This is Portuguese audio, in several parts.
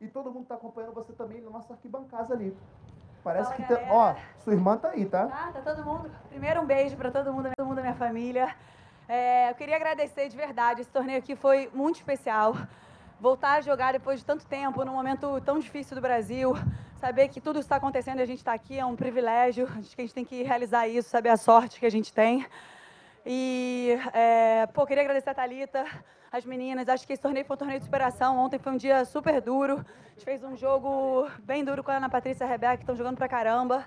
E todo mundo está acompanhando você também na nossa arquibancada ali. Parece Fala, que tem. Ó, sua irmã tá aí, tá? Tá, tá todo mundo. Primeiro um beijo para todo mundo, todo mundo da minha família. É, eu queria agradecer de verdade. Esse torneio aqui foi muito especial. Voltar a jogar depois de tanto tempo, num momento tão difícil do Brasil, saber que tudo está acontecendo e a gente está aqui é um privilégio. Acho que a gente tem que realizar isso, saber a sorte que a gente tem. E, é, pô, queria agradecer a Thalita, as meninas. Acho que esse torneio foi um torneio de superação. Ontem foi um dia super duro. A gente fez um jogo bem duro com a Ana Patrícia e a Rebeca, que estão jogando pra caramba.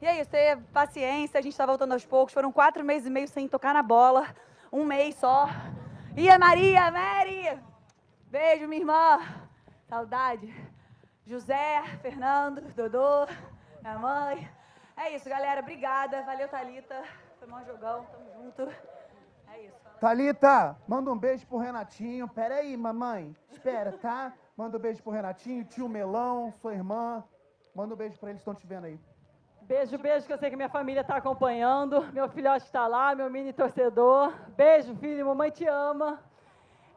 E é isso, ter paciência, a gente está voltando aos poucos. Foram quatro meses e meio sem tocar na bola. Um mês só. E a Maria, Mary! Beijo, minha irmã. Saudade. José, Fernando, Dodô, minha mãe. É isso, galera. Obrigada. Valeu, Thalita. Foi um jogão. Tamo junto. Thalita, manda um beijo pro Renatinho. Pera aí, mamãe. Espera, tá? Manda um beijo pro Renatinho, tio Melão, sua irmã. Manda um beijo pra eles que estão te vendo aí. Beijo, beijo, que eu sei que minha família está acompanhando. Meu filhote está lá, meu mini torcedor. Beijo, filho, mamãe te ama.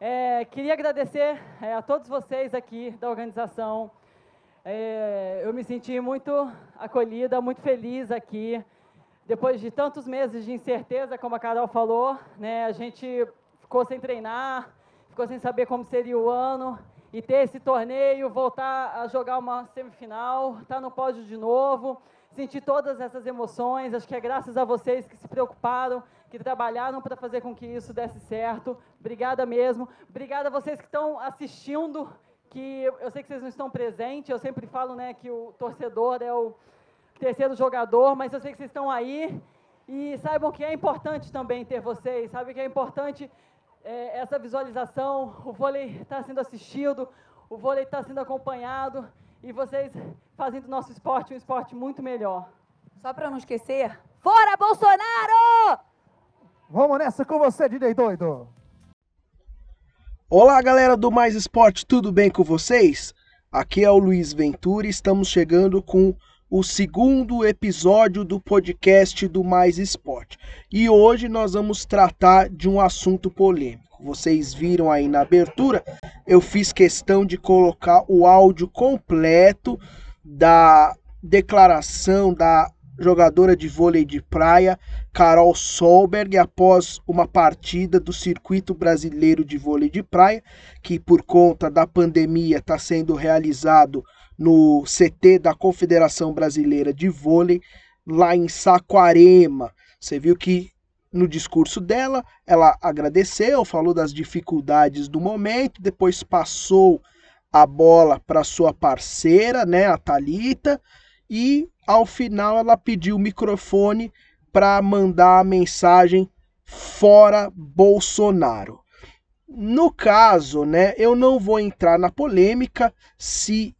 É, queria agradecer é, a todos vocês aqui da organização. É, eu me senti muito acolhida, muito feliz aqui. Depois de tantos meses de incerteza, como a Carol falou, né, a gente ficou sem treinar, ficou sem saber como seria o ano. E ter esse torneio, voltar a jogar uma semifinal, estar tá no pódio de novo, sentir todas essas emoções. Acho que é graças a vocês que se preocuparam, que trabalharam para fazer com que isso desse certo. Obrigada mesmo. Obrigada a vocês que estão assistindo, que eu sei que vocês não estão presentes. Eu sempre falo, né, que o torcedor é o terceiro jogador, mas eu sei que vocês estão aí e saibam que é importante também ter vocês. Sabe que é importante é, essa visualização. O vôlei está sendo assistido, o vôlei está sendo acompanhado e vocês fazem do nosso esporte um esporte muito melhor. Só para não esquecer, fora Bolsonaro! Vamos nessa com você, DJ Doido! Olá, galera do Mais Esporte, tudo bem com vocês? Aqui é o Luiz Ventura e estamos chegando com o segundo episódio do podcast do Mais Esporte. E hoje nós vamos tratar de um assunto polêmico. Vocês viram aí na abertura, eu fiz questão de colocar o áudio completo da declaração da jogadora de vôlei de praia Carol Solberg após uma partida do Circuito Brasileiro de Vôlei de Praia, que por conta da pandemia está sendo realizado no CT da Confederação Brasileira de Vôlei, lá em Saquarema. Você viu que no discurso dela, ela agradeceu, falou das dificuldades do momento, depois passou a bola para sua parceira, né, a Talita, e ao final ela pediu o microfone para mandar a mensagem fora Bolsonaro. No caso, né, eu não vou entrar na polêmica se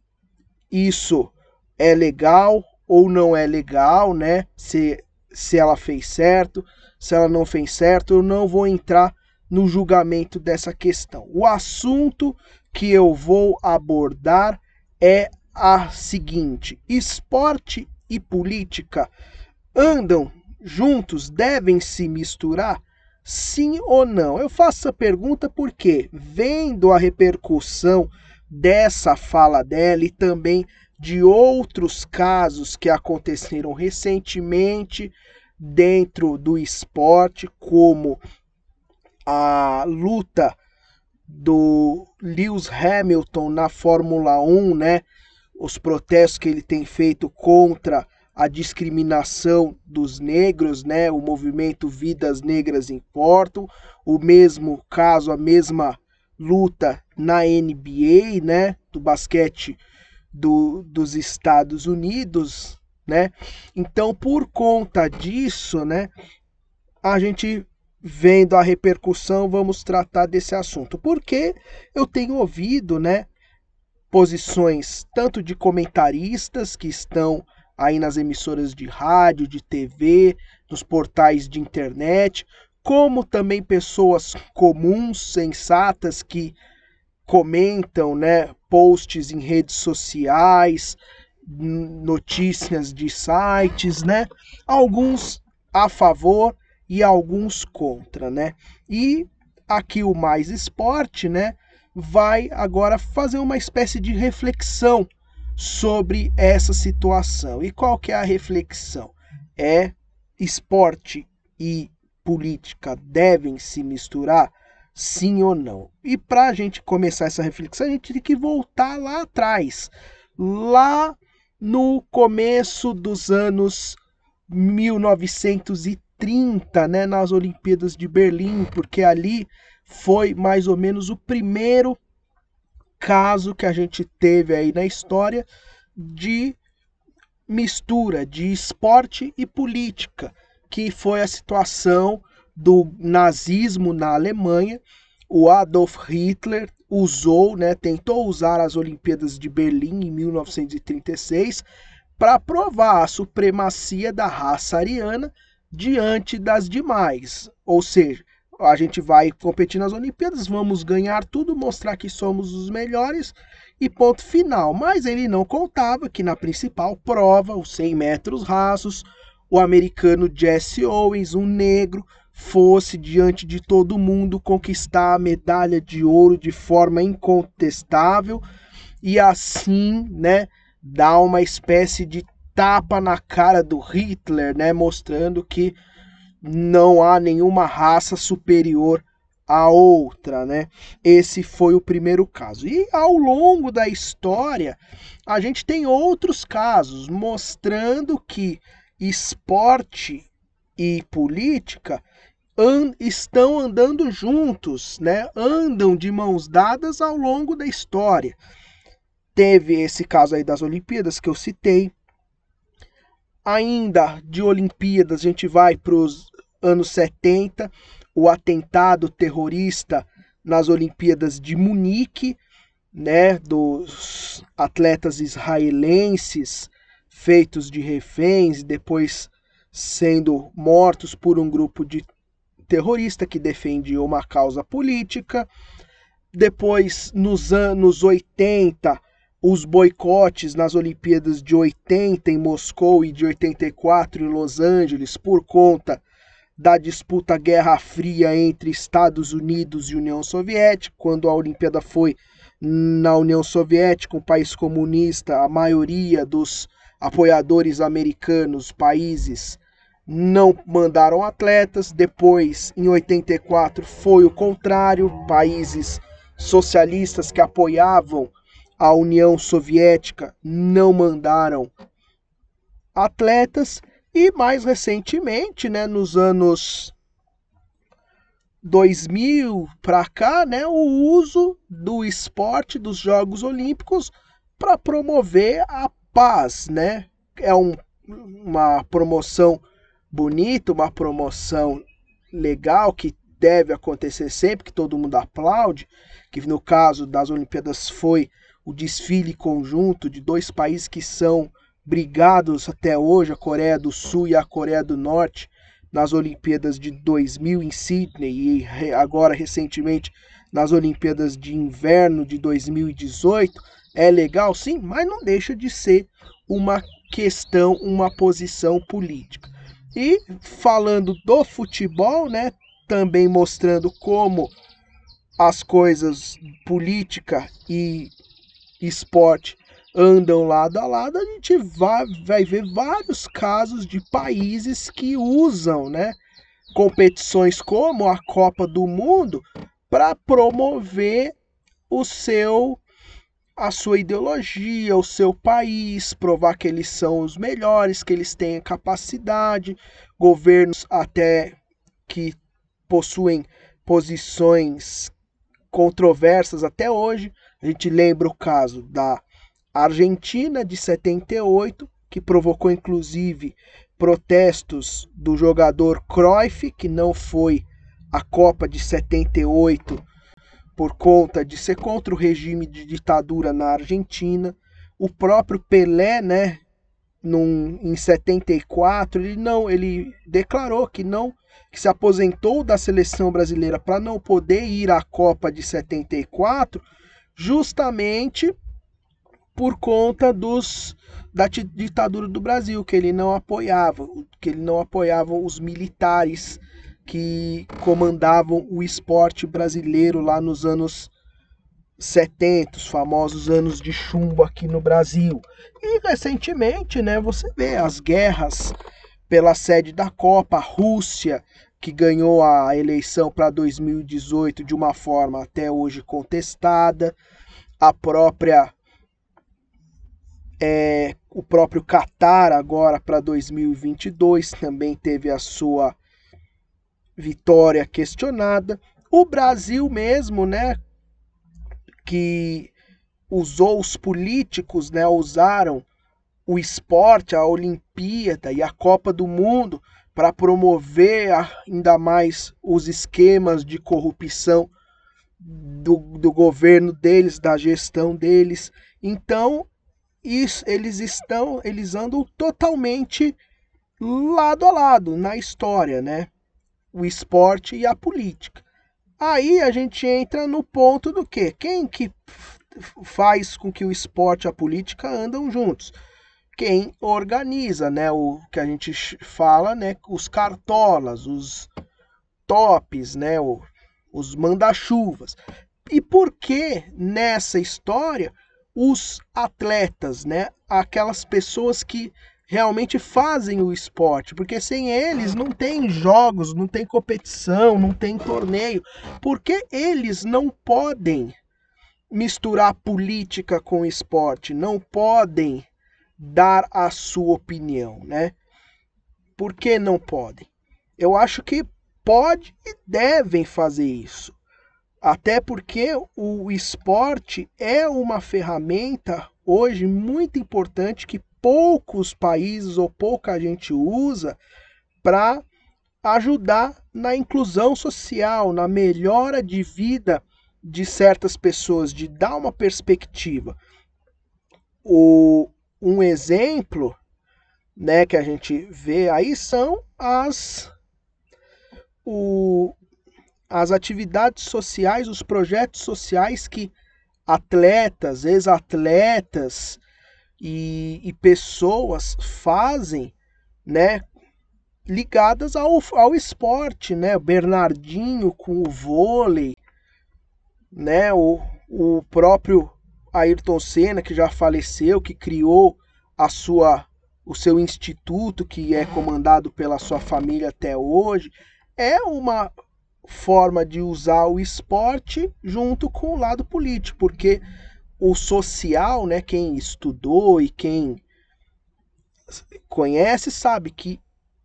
isso é legal ou não é legal, né? Se, se ela fez certo, se ela não fez certo, eu não vou entrar no julgamento dessa questão. O assunto que eu vou abordar é a seguinte: esporte e política andam juntos, devem se misturar? Sim ou não? Eu faço essa pergunta porque, vendo a repercussão dessa fala dela e também de outros casos que aconteceram recentemente dentro do esporte, como a luta do Lewis Hamilton na Fórmula 1, né? Os protestos que ele tem feito contra a discriminação dos negros, né? O movimento Vidas Negras Importam, o mesmo caso, a mesma luta na NBA, né, do basquete do, dos Estados Unidos, né? Então, por conta disso, né, a gente vendo a repercussão, vamos tratar desse assunto. Porque eu tenho ouvido, né, posições tanto de comentaristas que estão aí nas emissoras de rádio, de TV, nos portais de internet, como também pessoas comuns, sensatas que comentam, né, posts em redes sociais, notícias de sites, né? Alguns a favor e alguns contra, né? E aqui o Mais Esporte, né, vai agora fazer uma espécie de reflexão sobre essa situação. E qual que é a reflexão? É esporte e política devem se misturar? Sim ou não? E para a gente começar essa reflexão, a gente tem que voltar lá atrás, lá no começo dos anos 1930, né, nas Olimpíadas de Berlim, porque ali foi mais ou menos o primeiro caso que a gente teve aí na história de mistura de esporte e política, que foi a situação do nazismo na Alemanha. O Adolf Hitler usou, né, tentou usar as Olimpíadas de Berlim em 1936 para provar a supremacia da raça ariana diante das demais. Ou seja, a gente vai competir nas Olimpíadas, vamos ganhar tudo, mostrar que somos os melhores e ponto final. Mas ele não contava que na principal prova, os 100 metros rasos, o americano Jesse Owens, um negro, fosse diante de todo mundo conquistar a medalha de ouro de forma incontestável e assim, né, dar uma espécie de tapa na cara do Hitler, né, mostrando que não há nenhuma raça superior à outra, né? Esse foi o primeiro caso. E ao longo da história, a gente tem outros casos mostrando que esporte e política estão andando juntos, né? Andam de mãos dadas ao longo da história. Teve esse caso aí das Olimpíadas que eu citei. Ainda de Olimpíadas, a gente vai para os anos 70, o atentado terrorista nas Olimpíadas de Munique, né, dos atletas israelenses feitos de reféns e depois sendo mortos por um grupo de terrorista que defendia uma causa política. Depois, nos anos 80, os boicotes nas Olimpíadas de 80 em Moscou e de 84 em Los Angeles por conta da disputa Guerra Fria entre Estados Unidos e União Soviética, quando a Olimpíada foi na União Soviética, um país comunista, a maioria dos apoiadores americanos, países, não mandaram atletas. Depois, em 84, foi o contrário, países socialistas que apoiavam a União Soviética não mandaram atletas. E mais recentemente, né, nos anos 2000 para cá, né, o uso do esporte dos Jogos Olímpicos para promover a paz, né? É um, uma promoção bonita, uma promoção legal que deve acontecer sempre, que todo mundo aplaude, que no caso das Olimpíadas foi o desfile conjunto de dois países que são brigados até hoje, a Coreia do Sul e a Coreia do Norte, nas Olimpíadas de 2000 em Sydney e agora recentemente nas Olimpíadas de Inverno de 2018, é legal sim, mas não deixa de ser uma questão, uma posição política. E falando do futebol, né, também mostrando como as coisas política e esporte andam lado a lado, a gente vai, vai ver vários casos de países que usam né, competições como a Copa do Mundo para promover o seu a sua ideologia, o seu país, provar que eles são os melhores, que eles têm capacidade, governos até que possuem posições controversas até hoje. A gente lembra o caso da Argentina de 78, que provocou inclusive protestos do jogador Cruyff, que não foi a Copa de 78 por conta de ser contra o regime de ditadura na Argentina. O próprio Pelé, né, num, em 74, ele não, ele declarou que não que se aposentou da seleção brasileira para não poder ir à Copa de 74, justamente por conta dos da ditadura do Brasil, que ele não apoiava, que ele não apoiava os militares que comandavam o esporte brasileiro lá nos anos 70, os famosos anos de chumbo aqui no Brasil. E recentemente, né, você vê as guerras pela sede da Copa, a Rússia, que ganhou a eleição para 2018 de uma forma até hoje contestada, a própria é, o próprio Qatar agora para 2022 também teve a sua vitória questionada. O Brasil mesmo, né, que usou os políticos, né, usaram o esporte, a Olimpíada e a Copa do Mundo para promover ainda mais os esquemas de corrupção do, do governo deles, da gestão deles. Então, isso, eles estão, eles andam totalmente lado a lado na história, né? O esporte e a política. Aí a gente entra no ponto do que? Quem que faz com que o esporte e a política andam juntos? Quem organiza, né? O que a gente fala, né? Os cartolas, os tops, né? O, os manda-chuvas. E por que nessa história os atletas, né? Aquelas pessoas que realmente fazem o esporte, porque sem eles não tem jogos, não tem competição, não tem torneio, porque eles não podem misturar política com esporte, não podem dar a sua opinião, né? Por que não podem? Eu acho que pode e devem fazer isso. Até porque o esporte é uma ferramenta hoje muito importante que poucos países ou pouca gente usa para ajudar na inclusão social, na melhora de vida de certas pessoas, de dar uma perspectiva. O, um exemplo né, que a gente vê aí são as, o, as atividades sociais, os projetos sociais que atletas, ex-atletas, e, e pessoas fazem, né, ligadas ao, ao esporte, né? Bernardinho com o vôlei, né? O, o próprio Ayrton Senna que já faleceu, que criou a sua o seu instituto que é comandado pela sua família até hoje, é uma forma de usar o esporte junto com o lado político, porque o social, né, quem estudou e quem conhece sabe que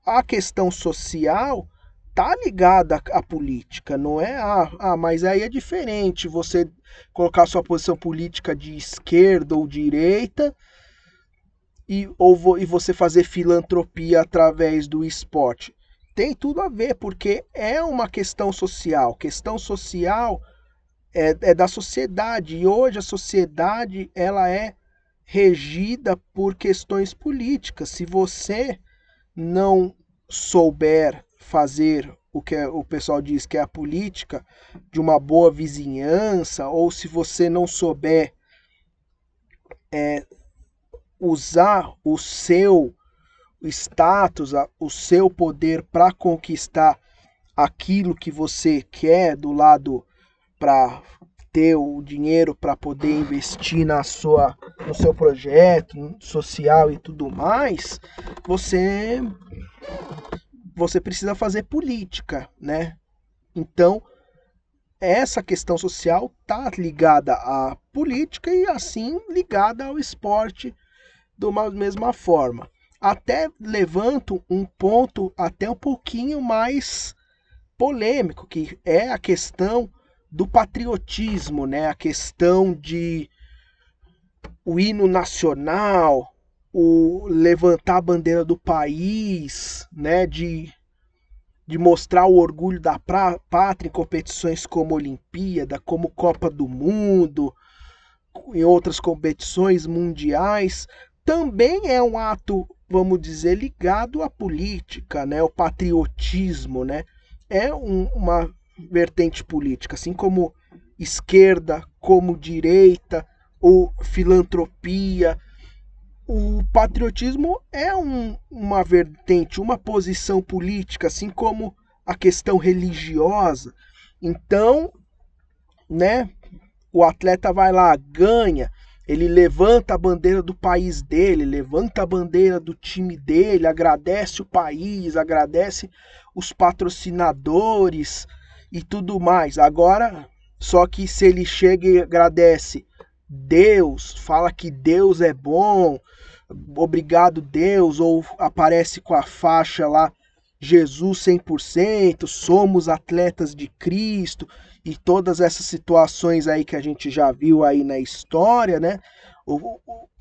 a questão social tá ligada à política, não é? Ah, ah, mas aí é diferente você colocar sua posição política de esquerda ou direita e, ou, e você fazer filantropia através do esporte. Tem tudo a ver, porque é uma questão social. Questão social é, é da sociedade e hoje a sociedade ela é regida por questões políticas. Se você não souber fazer o que o pessoal diz que é a política de uma boa vizinhança, ou se você não souber é, usar o seu status, o seu poder para conquistar aquilo que você quer do lado para ter o dinheiro para poder investir na sua no seu projeto social e tudo mais, você você precisa fazer política, né? Então, essa questão social tá ligada à política e assim ligada ao esporte de uma mesma forma. Até levanto um ponto até um pouquinho mais polêmico, que é a questão do patriotismo, né? A questão de o hino nacional, o levantar a bandeira do país, né? De, de mostrar o orgulho da pátria em competições como Olimpíada, como Copa do Mundo, em outras competições mundiais, também é um ato, vamos dizer, ligado à política, né? O patriotismo, né? É um, uma vertente política, assim como esquerda, como direita, ou filantropia. O patriotismo é um, uma vertente, uma posição política, assim como a questão religiosa. Então, né, o atleta vai lá, ganha, ele levanta a bandeira do país dele, levanta a bandeira do time dele, agradece o país, agradece os patrocinadores e tudo mais. Agora, só que se ele chega e agradece Deus, fala que Deus é bom, obrigado Deus, ou aparece com a faixa lá Jesus 100%, somos atletas de Cristo e todas essas situações aí que a gente já viu aí na história, né?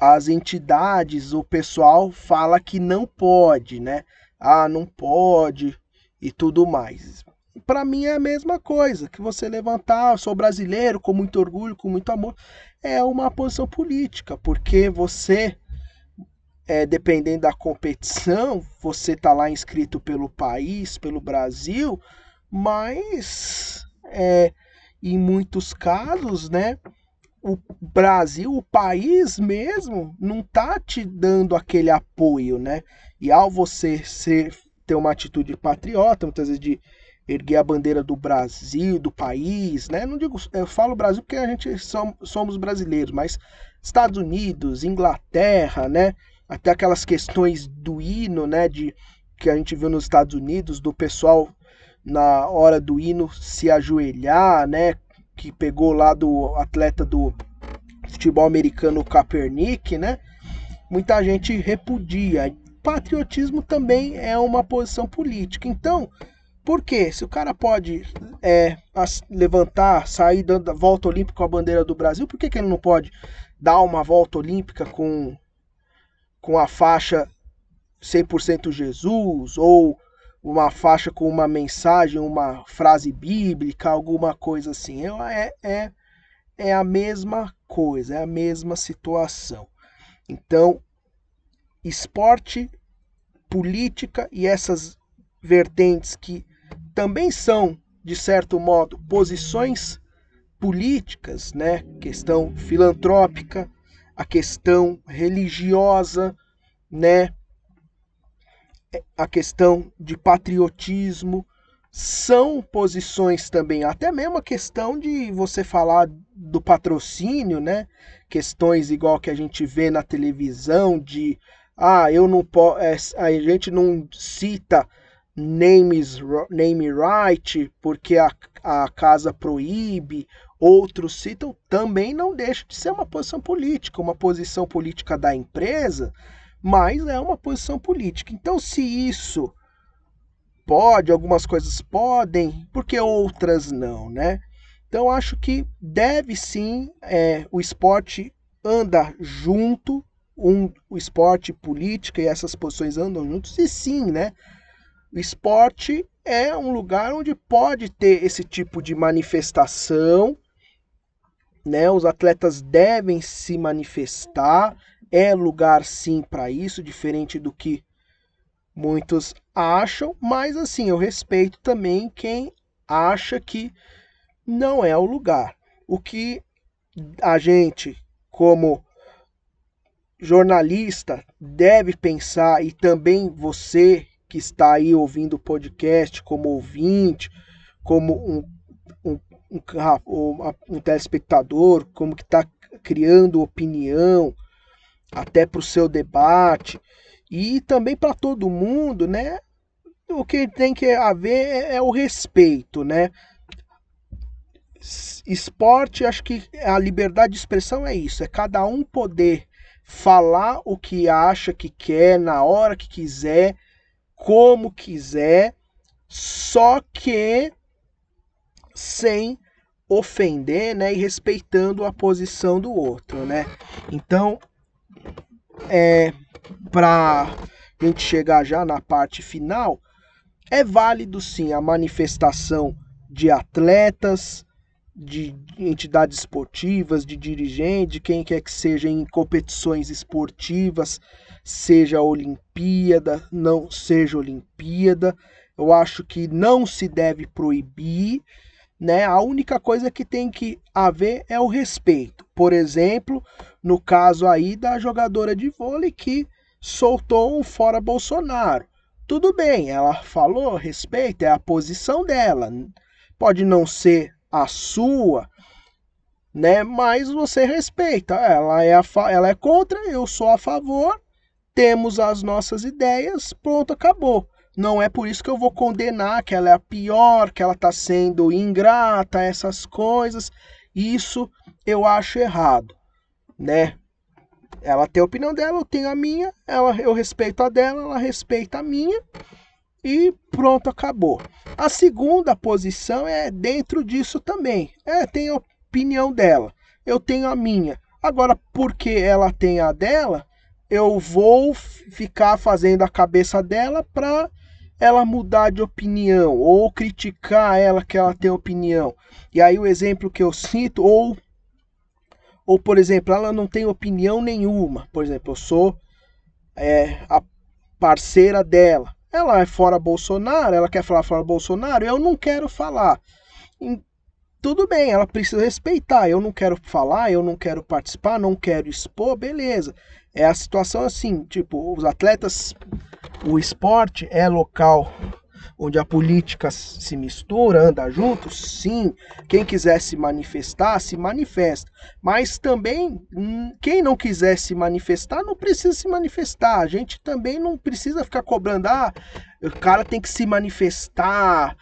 As entidades, o pessoal fala que não pode, né? Ah, não pode e tudo mais. Para mim é a mesma coisa que você levantar, sou brasileiro com muito orgulho, com muito amor, é uma posição política, porque você é, dependendo da competição, você tá lá inscrito pelo país, pelo Brasil, mas é, em muitos casos, né, o Brasil, o país mesmo, não tá te dando aquele apoio, né? E ao você ser, ter uma atitude patriota, muitas vezes de erguer a bandeira do Brasil, do país, né? Não digo, eu falo Brasil porque a gente somos brasileiros, mas Estados Unidos, Inglaterra, né? até aquelas questões do hino, né, de que a gente viu nos Estados Unidos, do pessoal na hora do hino se ajoelhar, né, que pegou lá do atleta do futebol americano Kaepernick, né? Muita gente repudia. Patriotismo também é uma posição política. Então, por quê? Se o cara pode é, levantar, sair dando a volta olímpica com a bandeira do Brasil, por que, que ele não pode dar uma volta olímpica com com a faixa 100% Jesus ou uma faixa com uma mensagem, uma frase bíblica, alguma coisa assim. É, é, é a mesma coisa, é a mesma situação. Então, esporte, política e essas vertentes que também são, de certo modo, posições políticas, né? Questão filantrópica, a questão religiosa, né? A questão de patriotismo são posições também, até mesmo a questão de você falar do patrocínio, né? Questões igual que a gente vê na televisão de ah, eu não posso, é, a gente não cita names, name right porque a, a casa proíbe outros citam, também não deixa de ser uma posição política, uma posição política da empresa, mas é uma posição política. Então, se isso pode, algumas coisas podem, porque outras não, né? Então, acho que deve sim, é, o esporte anda junto, um, o esporte, política e essas posições andam juntos, e sim, né? O esporte é um lugar onde pode ter esse tipo de manifestação né? Os atletas devem se manifestar, é lugar sim para isso, diferente do que muitos acham, mas assim, eu respeito também quem acha que não é o lugar. O que a gente, como jornalista, deve pensar, e também você que está aí ouvindo o podcast como ouvinte, como um um, um telespectador, como que está criando opinião, até para o seu debate, e também para todo mundo, né? O que tem que haver é, é o respeito, né? Esporte, acho que a liberdade de expressão é isso, é cada um poder falar o que acha que quer, na hora que quiser, como quiser, só que sem ofender, né, e respeitando a posição do outro, né? Então, é para a gente chegar já na parte final, é válido sim a manifestação de atletas, de entidades esportivas, de dirigentes, de quem quer que seja em competições esportivas, seja Olimpíada, não seja Olimpíada. Eu acho que não se deve proibir, né? A única coisa que tem que haver é o respeito. Por exemplo, no caso aí da jogadora de vôlei que soltou um fora Bolsonaro. Tudo bem, ela falou, respeito, é a posição dela. Pode não ser a sua, né? Mas você respeita. Ela é, a ela é contra, eu sou a favor. Temos as nossas ideias, pronto, acabou. Não é por isso que eu vou condenar que ela é a pior, que ela está sendo ingrata, essas coisas. Isso eu acho errado, né? Ela tem a opinião dela, eu tenho a minha, ela, eu respeito a dela, ela respeita a minha e pronto, acabou. A segunda posição é dentro disso também. É, tem a opinião dela, eu tenho a minha. Agora, porque ela tem a dela, eu vou ficar fazendo a cabeça dela para ela mudar de opinião ou criticar ela que ela tem opinião. E aí o exemplo que eu cito ou ou por exemplo, ela não tem opinião nenhuma. Por exemplo, eu sou é, a parceira dela. Ela é fora Bolsonaro, ela quer falar fora Bolsonaro, eu não quero falar. Tudo bem, ela precisa respeitar. Eu não quero falar, eu não quero participar, não quero expor, beleza. É a situação assim, tipo, os atletas, o esporte é local onde a política se mistura, anda junto, sim. Quem quiser se manifestar, se manifesta. Mas também, hum, quem não quiser se manifestar, não precisa se manifestar. A gente também não precisa ficar cobrando, ah, o cara tem que se manifestar,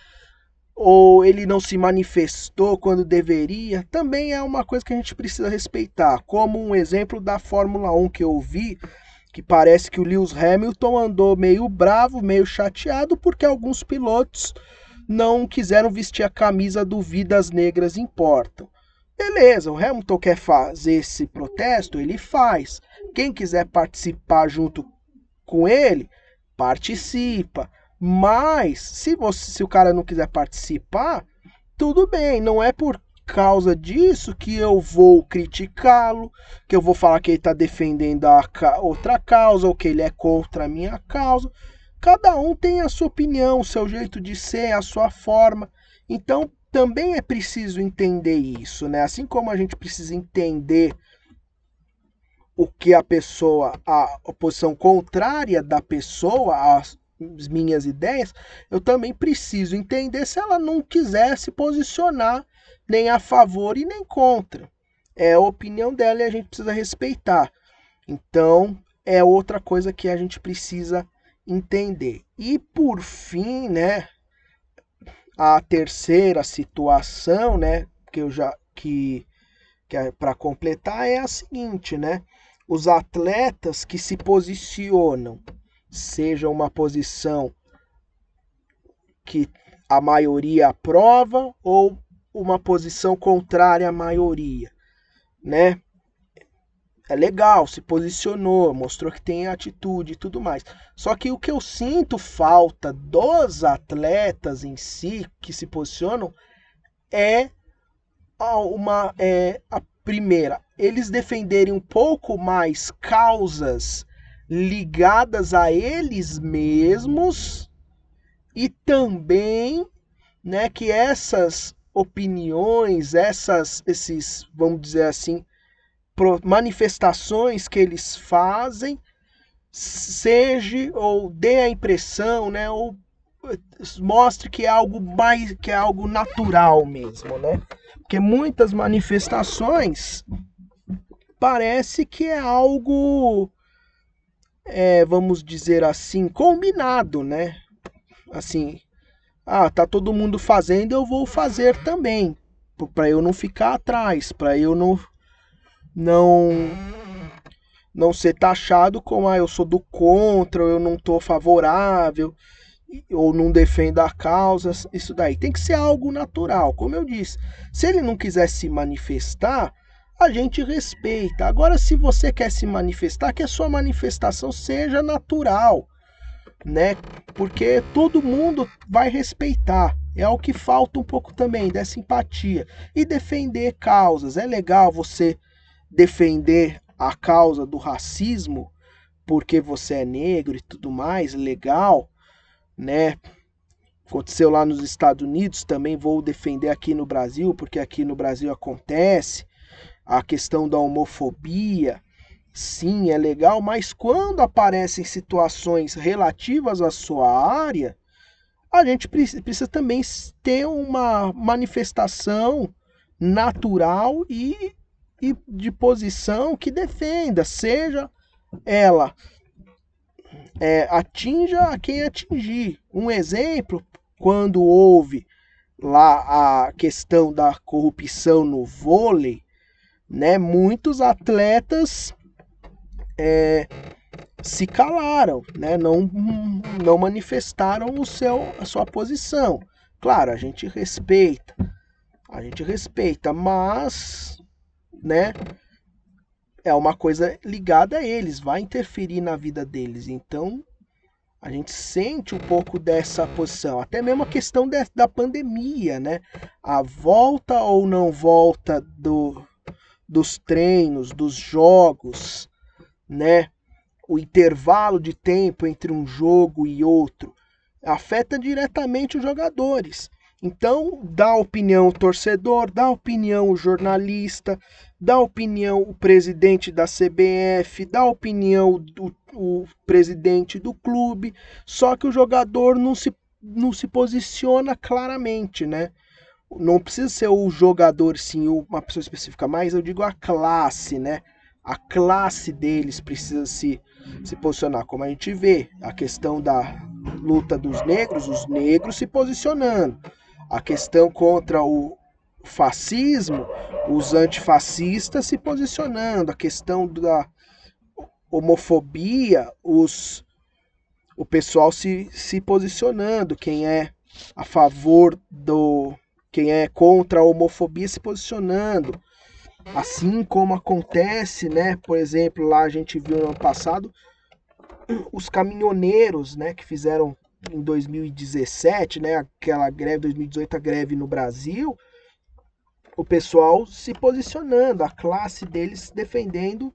ou ele não se manifestou quando deveria. Também é uma coisa que a gente precisa respeitar. Como um exemplo da Fórmula 1 que eu vi que parece que o Lewis Hamilton andou meio bravo, meio chateado, porque alguns pilotos não quiseram vestir a camisa do Vidas Negras Importam. Beleza, o Hamilton quer fazer esse protesto, ele faz. Quem quiser participar junto com ele, participa. Mas se você, se o cara não quiser participar, tudo bem, não é por causa disso que eu vou criticá-lo, que eu vou falar que ele está defendendo a outra causa ou que ele é contra a minha causa. Cada um tem a sua opinião, o seu jeito de ser, a sua forma. Então também é preciso entender isso, né? Assim como a gente precisa entender o que a pessoa, a oposição contrária da pessoa às minhas ideias, eu também preciso entender se ela não quiser se posicionar nem a favor e nem contra. É a opinião dela e a gente precisa respeitar. Então, é outra coisa que a gente precisa entender. E por fim, né, a terceira situação, né, que eu já que, que é para completar é a seguinte, né? Os atletas que se posicionam, seja uma posição que a maioria aprova ou uma posição contrária à maioria, né? É legal, se posicionou, mostrou que tem atitude e tudo mais. Só que o que eu sinto falta dos atletas em si que se posicionam é uma é, a primeira, eles defenderem um pouco mais causas ligadas a eles mesmos e também né, que essas opiniões, essas, esses, vamos dizer assim, manifestações que eles fazem, seja ou dê a impressão, né, ou eh, mostre que é algo mais, que é algo natural mesmo, né? Porque muitas manifestações parece que é algo, é, vamos dizer assim, combinado, né? Assim, ah, tá todo mundo fazendo, eu vou fazer também, para eu não ficar atrás, para eu não não não ser taxado como ah, eu sou do contra, eu não tô favorável, ou não defendo a causa, isso daí tem que ser algo natural, como eu disse. Se ele não quiser se manifestar, a gente respeita. Agora, se você quer se manifestar, que a sua manifestação seja natural né? Porque todo mundo vai respeitar. É o que falta um pouco também dessa empatia e defender causas. É legal você defender a causa do racismo porque você é negro e tudo mais, legal, né? Aconteceu lá nos Estados Unidos, também vou defender aqui no Brasil, porque aqui no Brasil acontece a questão da homofobia, sim, é legal, mas quando aparecem situações relativas à sua área, a gente precisa também ter uma manifestação natural e, e de posição que defenda, seja ela é, atinja a quem atingir. Um exemplo, quando houve lá a questão da corrupção no vôlei, né, muitos atletas é, se calaram, né, não, não manifestaram o seu, a sua posição. Claro, a gente respeita, a gente respeita, mas, né, é uma coisa ligada a eles, vai interferir na vida deles. Então, a gente sente um pouco dessa posição, até mesmo a questão de, da pandemia, né? A volta ou não volta do, dos treinos, dos jogos, né? O intervalo de tempo entre um jogo e outro afeta diretamente os jogadores. Então, dá opinião o torcedor, dá opinião o jornalista, dá opinião o presidente da CBF, dá opinião o, o presidente do clube, só que o jogador não se, não se posiciona claramente, né? Não precisa ser o jogador, sim, uma pessoa específica, mas eu digo a classe, né? A classe deles precisa se, se posicionar, como a gente vê, a questão da luta dos negros, os negros se posicionando. A questão contra o fascismo, os antifascistas se posicionando, a questão da homofobia, os o pessoal se, se posicionando, quem é a favor do quem é contra a homofobia se posicionando. Assim como acontece, né, por exemplo, lá a gente viu no ano passado os caminhoneiros, né, que fizeram em 2017, né, aquela greve 2018, a greve no Brasil, o pessoal se posicionando, a classe deles defendendo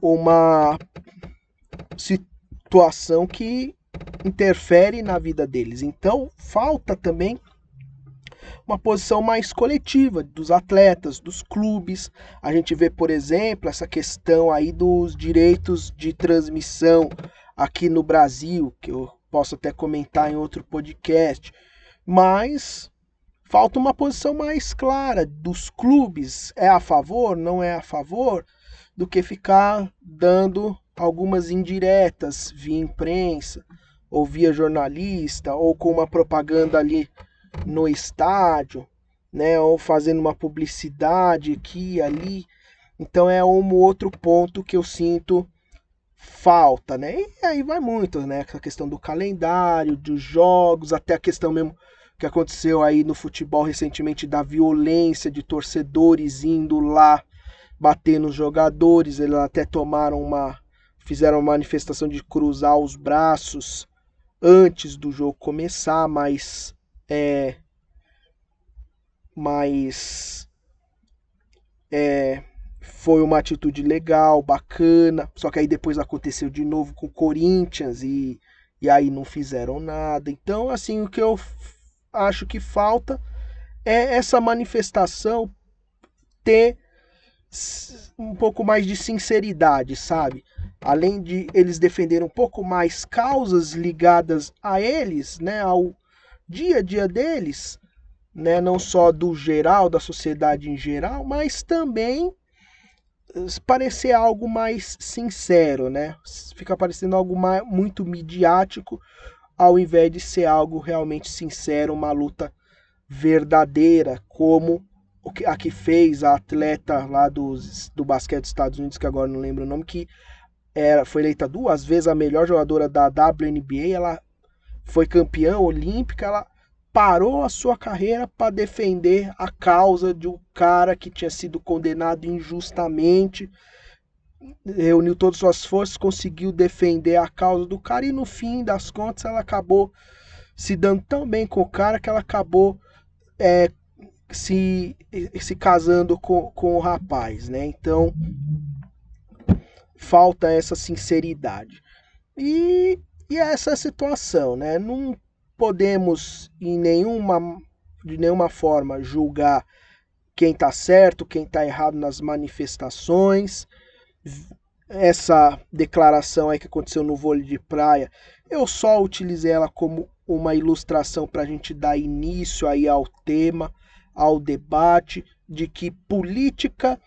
uma situação que interfere na vida deles. Então, falta também uma posição mais coletiva dos atletas, dos clubes. A gente vê, por exemplo, essa questão aí dos direitos de transmissão aqui no Brasil, que eu posso até comentar em outro podcast, mas falta uma posição mais clara dos clubes, é a favor, não é a favor, do que ficar dando algumas indiretas via imprensa ou via jornalista ou com uma propaganda ali no estádio, né, ou fazendo uma publicidade aqui ali. Então é um outro ponto que eu sinto falta, né? E aí vai muito, né? A questão do calendário, dos jogos, até a questão mesmo que aconteceu aí no futebol recentemente da violência de torcedores indo lá bater nos jogadores. Eles até tomaram uma. fizeram uma manifestação de cruzar os braços antes do jogo começar, mas. É. Mas. É foi uma atitude legal, bacana. Só que aí depois aconteceu de novo com o Corinthians e, e aí não fizeram nada. Então, assim, o que eu acho que falta é essa manifestação ter um pouco mais de sinceridade, sabe? Além de eles defenderem um pouco mais causas ligadas a eles, né, ao dia a dia deles, né, não só do geral, da sociedade em geral, mas também parecer algo mais sincero, né? Fica parecendo algo mais, muito midiático, ao invés de ser algo realmente sincero, uma luta verdadeira, como a que fez a atleta lá dos, do basquete dos Estados Unidos, que agora não lembro o nome, que era, foi eleita duas vezes a melhor jogadora da WNBA, ela foi campeã olímpica, ela parou a sua carreira para defender a causa de um cara que tinha sido condenado injustamente. Reuniu todas as suas forças, conseguiu defender a causa do cara e no fim das contas ela acabou se dando tão bem com o cara que ela acabou é, se, se casando com, com o rapaz, né? Então falta essa sinceridade. E, e essa situação, né? Não podemos em nenhuma de nenhuma forma julgar quem está certo, quem está errado nas manifestações. Essa declaração aí que aconteceu no vôlei de praia, eu só utilizei ela como uma ilustração para a gente dar início aí ao tema. ao debate de que política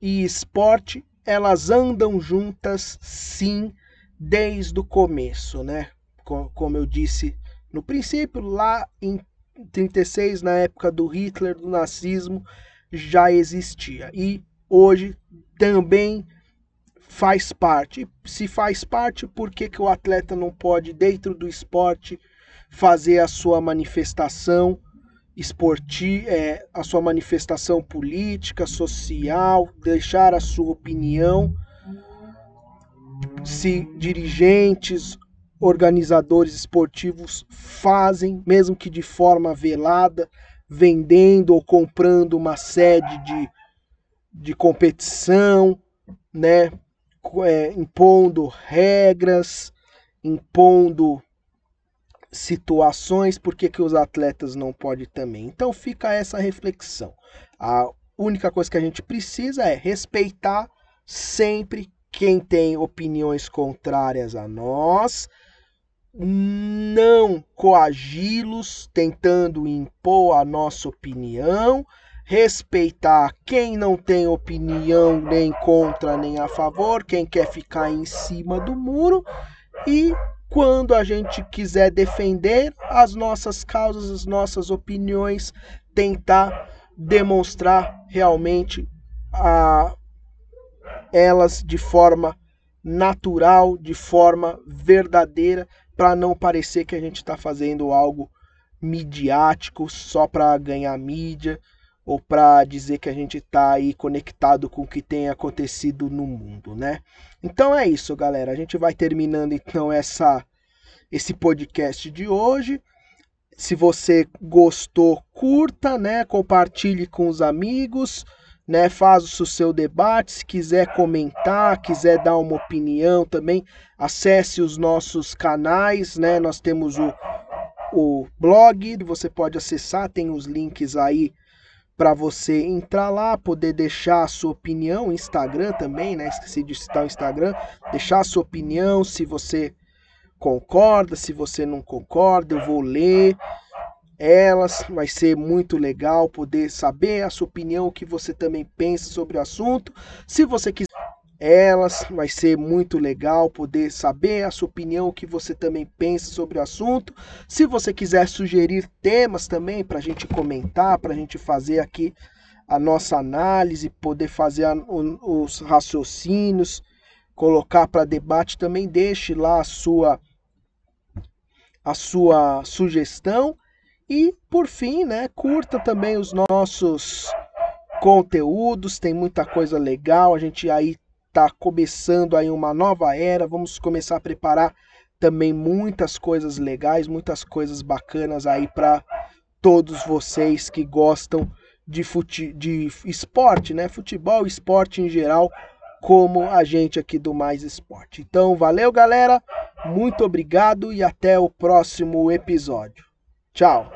e esporte elas andam juntas sim desde o começo, né? Como eu disse no princípio, lá em 36, na época do Hitler, do nazismo, já existia. E hoje também faz parte. Se faz parte, por que, que o atleta não pode, dentro do esporte, fazer a sua manifestação esportiva, é, a sua manifestação política, social, deixar a sua opinião? Se dirigentes, organizadores esportivos fazem, mesmo que de forma velada, vendendo ou comprando uma sede de, de competição, né? É, impondo regras, impondo situações, por que, que os atletas não podem também? Então fica essa reflexão. A única coisa que a gente precisa é respeitar sempre quem tem opiniões contrárias a nós, não coagi-los tentando impor a nossa opinião, respeitar quem não tem opinião nem contra nem a favor, quem quer ficar em cima do muro e quando a gente quiser defender as nossas causas, as nossas opiniões, tentar demonstrar realmente a elas de forma natural, de forma verdadeira, para não parecer que a gente está fazendo algo midiático só para ganhar mídia ou para dizer que a gente está aí conectado com o que tem acontecido no mundo, né? Então é isso, galera. A gente vai terminando então essa esse podcast de hoje. Se você gostou, curta, né? Compartilhe com os amigos né? Faz o seu debate, se quiser comentar, quiser dar uma opinião também, acesse os nossos canais, né? Nós temos o, o blog, você pode acessar, tem os links aí para você entrar lá, poder deixar a sua opinião, Instagram também, né? Esqueci de citar o Instagram, deixar a sua opinião, se você concorda, se você não concorda, eu vou ler elas. Vai ser muito legal poder saber a sua opinião, o que você também pensa sobre o assunto. Se você quiser elas, vai ser muito legal poder saber a sua opinião, o que você também pensa sobre o assunto. Se você quiser sugerir temas também para a gente comentar, para a gente fazer aqui a nossa análise, poder fazer a, o, os raciocínios, colocar para debate, também deixe lá a sua a sua sugestão e por fim, né, curta também os nossos conteúdos, tem muita coisa legal. A gente aí tá começando aí uma nova era, vamos começar a preparar também muitas coisas legais, muitas coisas bacanas aí para todos vocês que gostam de, fute de esporte, né? Futebol, esporte em geral, como a gente aqui do Mais Esporte. Então, valeu, galera. Muito obrigado e até o próximo episódio. Tchau.